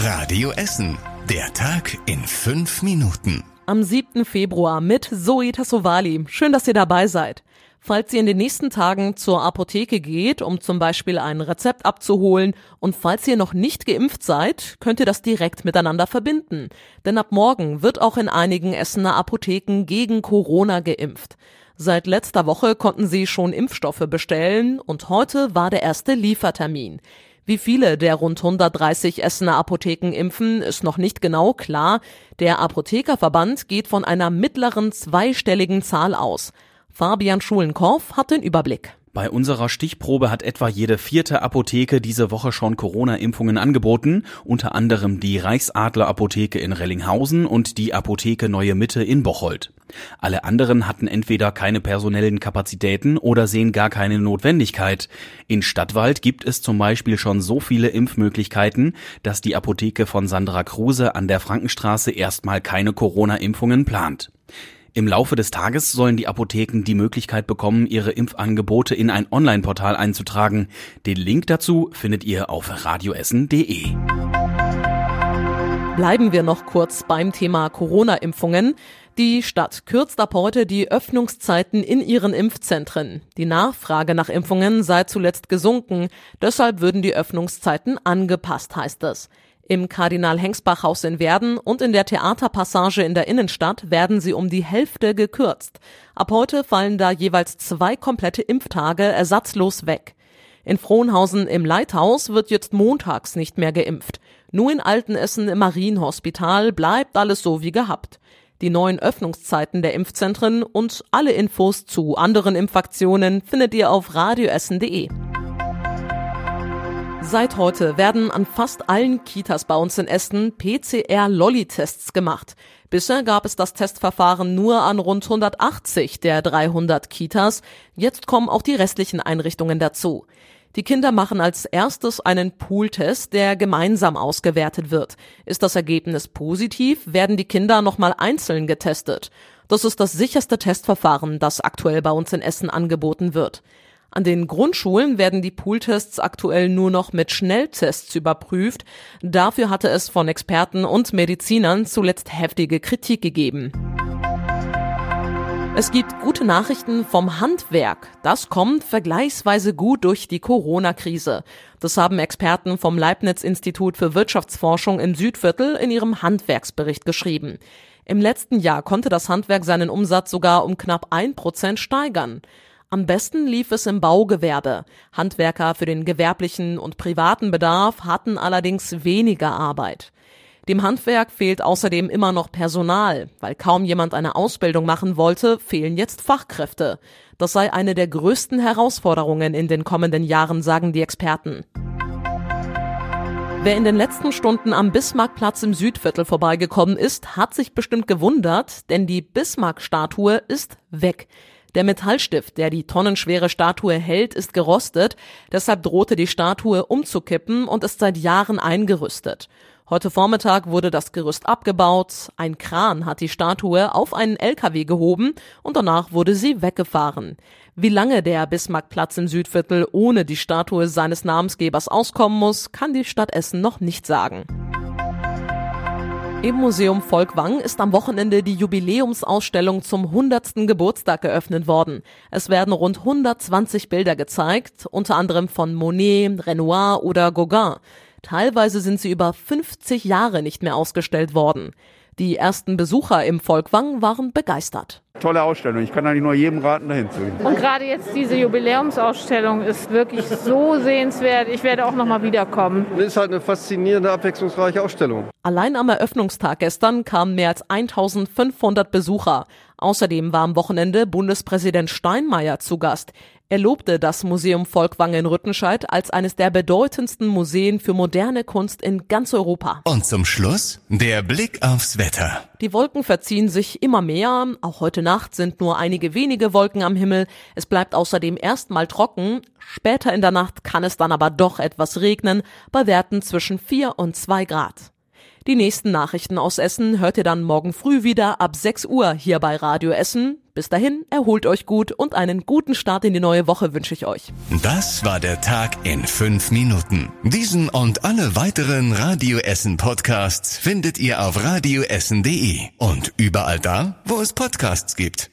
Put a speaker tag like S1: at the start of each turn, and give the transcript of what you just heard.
S1: Radio Essen. Der Tag in fünf Minuten.
S2: Am 7. Februar mit Zoe Tassovali. Schön, dass ihr dabei seid. Falls ihr in den nächsten Tagen zur Apotheke geht, um zum Beispiel ein Rezept abzuholen und falls ihr noch nicht geimpft seid, könnt ihr das direkt miteinander verbinden. Denn ab morgen wird auch in einigen Essener Apotheken gegen Corona geimpft. Seit letzter Woche konnten sie schon Impfstoffe bestellen und heute war der erste Liefertermin. Wie viele der rund 130 Essener Apotheken impfen, ist noch nicht genau klar. Der Apothekerverband geht von einer mittleren zweistelligen Zahl aus. Fabian Schulenkorf hat den Überblick.
S3: Bei unserer Stichprobe hat etwa jede vierte Apotheke diese Woche schon Corona-Impfungen angeboten, unter anderem die Reichsadler Apotheke in Rellinghausen und die Apotheke Neue Mitte in Bocholt. Alle anderen hatten entweder keine personellen Kapazitäten oder sehen gar keine Notwendigkeit. In Stadtwald gibt es zum Beispiel schon so viele Impfmöglichkeiten, dass die Apotheke von Sandra Kruse an der Frankenstraße erstmal keine Corona-Impfungen plant. Im Laufe des Tages sollen die Apotheken die Möglichkeit bekommen, ihre Impfangebote in ein Online-Portal einzutragen. Den Link dazu findet ihr auf radioessen.de.
S2: Bleiben wir noch kurz beim Thema Corona-Impfungen. Die Stadt kürzt ab heute die Öffnungszeiten in ihren Impfzentren. Die Nachfrage nach Impfungen sei zuletzt gesunken, deshalb würden die Öffnungszeiten angepasst, heißt es. Im Kardinal-Hengsbach-Haus in Werden und in der Theaterpassage in der Innenstadt werden sie um die Hälfte gekürzt. Ab heute fallen da jeweils zwei komplette Impftage ersatzlos weg. In Frohnhausen im Leithaus wird jetzt montags nicht mehr geimpft. Nur in Altenessen im Marienhospital bleibt alles so wie gehabt die neuen Öffnungszeiten der Impfzentren und alle Infos zu anderen Impfaktionen findet ihr auf radioessen.de. Seit heute werden an fast allen Kitas bei uns in Essen PCR-Lolli-Tests gemacht. Bisher gab es das Testverfahren nur an rund 180 der 300 Kitas. Jetzt kommen auch die restlichen Einrichtungen dazu. Die Kinder machen als erstes einen Pooltest, der gemeinsam ausgewertet wird. Ist das Ergebnis positiv, werden die Kinder nochmal einzeln getestet. Das ist das sicherste Testverfahren, das aktuell bei uns in Essen angeboten wird. An den Grundschulen werden die Pooltests aktuell nur noch mit Schnelltests überprüft. Dafür hatte es von Experten und Medizinern zuletzt heftige Kritik gegeben. Es gibt gute Nachrichten vom Handwerk. Das kommt vergleichsweise gut durch die Corona-Krise. Das haben Experten vom Leibniz-Institut für Wirtschaftsforschung im Südviertel in ihrem Handwerksbericht geschrieben. Im letzten Jahr konnte das Handwerk seinen Umsatz sogar um knapp ein Prozent steigern. Am besten lief es im Baugewerbe. Handwerker für den gewerblichen und privaten Bedarf hatten allerdings weniger Arbeit. Dem Handwerk fehlt außerdem immer noch Personal. Weil kaum jemand eine Ausbildung machen wollte, fehlen jetzt Fachkräfte. Das sei eine der größten Herausforderungen in den kommenden Jahren, sagen die Experten. Wer in den letzten Stunden am Bismarckplatz im Südviertel vorbeigekommen ist, hat sich bestimmt gewundert, denn die Bismarck-Statue ist weg. Der Metallstift, der die tonnenschwere Statue hält, ist gerostet, deshalb drohte die Statue umzukippen und ist seit Jahren eingerüstet. Heute Vormittag wurde das Gerüst abgebaut, ein Kran hat die Statue auf einen LKW gehoben und danach wurde sie weggefahren. Wie lange der Bismarckplatz im Südviertel ohne die Statue seines Namensgebers auskommen muss, kann die Stadt Essen noch nicht sagen. Im Museum Volkwang ist am Wochenende die Jubiläumsausstellung zum 100. Geburtstag geöffnet worden. Es werden rund 120 Bilder gezeigt, unter anderem von Monet, Renoir oder Gauguin. Teilweise sind sie über 50 Jahre nicht mehr ausgestellt worden. Die ersten Besucher im Volkwang waren begeistert.
S4: Tolle Ausstellung. Ich kann eigentlich nur jedem raten, dahin zu gehen.
S5: Und gerade jetzt diese Jubiläumsausstellung ist wirklich so sehenswert. Ich werde auch noch mal wiederkommen.
S6: Es ist halt eine faszinierende, abwechslungsreiche Ausstellung.
S2: Allein am Eröffnungstag gestern kamen mehr als 1500 Besucher. Außerdem war am Wochenende Bundespräsident Steinmeier zu Gast. Er lobte das Museum Volkwang in Rüttenscheid als eines der bedeutendsten Museen für moderne Kunst in ganz Europa.
S1: Und zum Schluss der Blick aufs Wetter.
S2: Die Wolken verziehen sich immer mehr. Auch heute Nacht sind nur einige wenige Wolken am Himmel. Es bleibt außerdem erstmal trocken. Später in der Nacht kann es dann aber doch etwas regnen, bei Werten zwischen 4 und 2 Grad. Die nächsten Nachrichten aus Essen hört ihr dann morgen früh wieder ab 6 Uhr hier bei Radio Essen. Bis dahin, erholt euch gut und einen guten Start in die neue Woche wünsche ich euch.
S1: Das war der Tag in fünf Minuten. Diesen und alle weiteren Radio Essen Podcasts findet ihr auf radioessen.de und überall da, wo es Podcasts gibt.